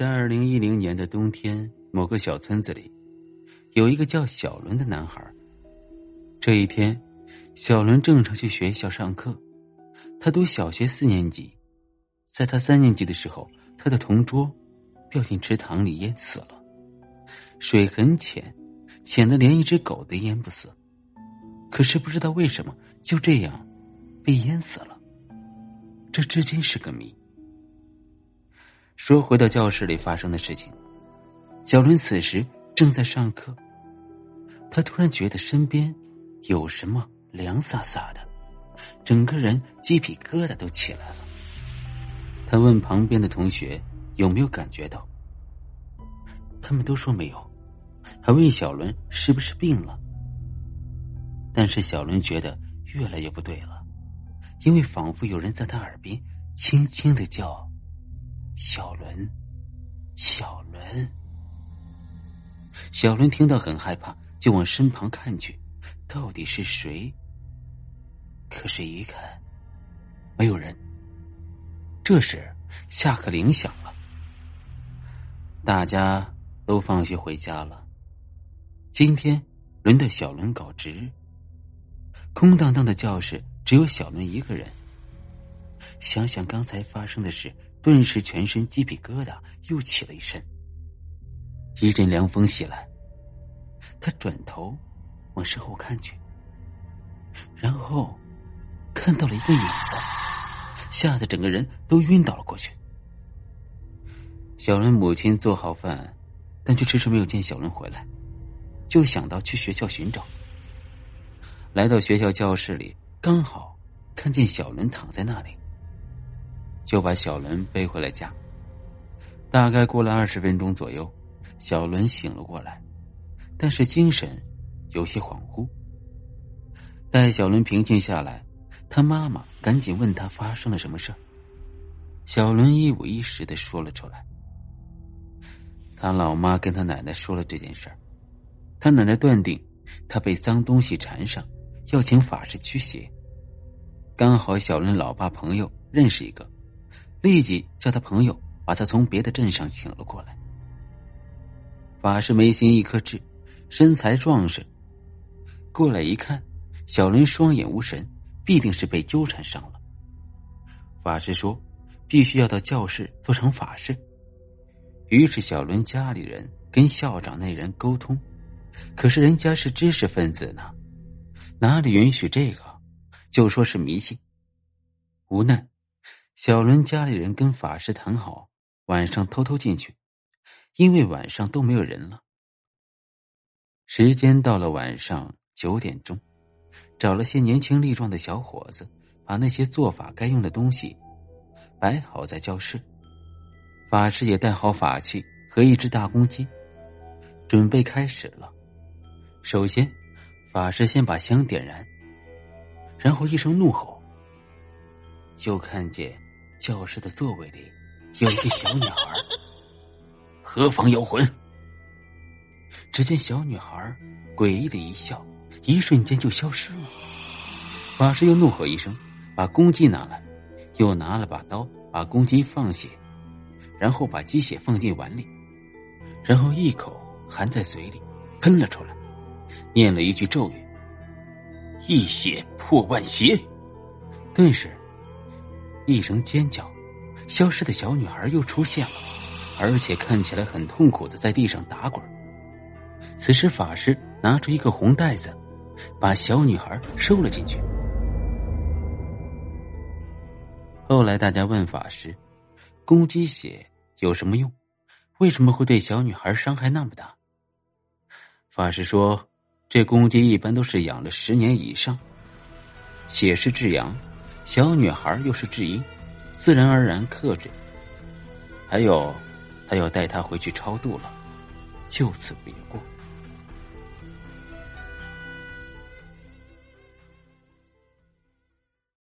在二零一零年的冬天，某个小村子里，有一个叫小伦的男孩。这一天，小伦正常去学校上课。他读小学四年级，在他三年级的时候，他的同桌掉进池塘里淹死了。水很浅，浅的连一只狗都淹不死。可是不知道为什么，就这样被淹死了。这至今是个谜。说回到教室里发生的事情，小伦此时正在上课，他突然觉得身边有什么凉飒飒的，整个人鸡皮疙瘩都起来了。他问旁边的同学有没有感觉到，他们都说没有，还问小伦是不是病了。但是小伦觉得越来越不对了，因为仿佛有人在他耳边轻轻的叫。小伦，小伦，小伦听到很害怕，就往身旁看去，到底是谁？可是，一看，没有人。这时，下课铃响了，大家都放学回家了。今天轮到小伦搞值，空荡荡的教室只有小伦一个人。想想刚才发生的事。顿时，全身鸡皮疙瘩又起了一身。一阵凉风袭来，他转头往身后看去，然后看到了一个影子，吓得整个人都晕倒了过去。小伦母亲做好饭，但却迟迟没有见小伦回来，就想到去学校寻找。来到学校教室里，刚好看见小伦躺在那里。就把小伦背回了家。大概过了二十分钟左右，小伦醒了过来，但是精神有些恍惚。待小伦平静下来，他妈妈赶紧问他发生了什么事小伦一五一十的说了出来。他老妈跟他奶奶说了这件事儿，他奶奶断定他被脏东西缠上，要请法师驱邪。刚好小伦老爸朋友认识一个。立即叫他朋友把他从别的镇上请了过来。法师眉心一颗痣，身材壮实。过来一看，小伦双眼无神，必定是被纠缠上了。法师说：“必须要到教室做成法事。”于是小伦家里人跟校长那人沟通，可是人家是知识分子呢，哪里允许这个？就说是迷信。无奈。小伦家里人跟法师谈好，晚上偷偷进去，因为晚上都没有人了。时间到了晚上九点钟，找了些年轻力壮的小伙子，把那些做法该用的东西摆好在教室。法师也带好法器和一只大公鸡，准备开始了。首先，法师先把香点燃，然后一声怒吼，就看见。教室的座位里有一个小女孩，何方妖魂？只见小女孩诡异的一笑，一瞬间就消失了。法师又怒吼一声，把公鸡拿来，又拿了把刀，把公鸡放血，然后把鸡血放进碗里，然后一口含在嘴里，喷了出来，念了一句咒语：“一血破万邪。”顿时。一声尖叫，消失的小女孩又出现了，而且看起来很痛苦的在地上打滚。此时，法师拿出一个红袋子，把小女孩收了进去。后来，大家问法师：“公鸡血有什么用？为什么会对小女孩伤害那么大？”法师说：“这公鸡一般都是养了十年以上，血是至阳。”小女孩又是智英，自然而然克制。还有，他要带她回去超度了，就此别过。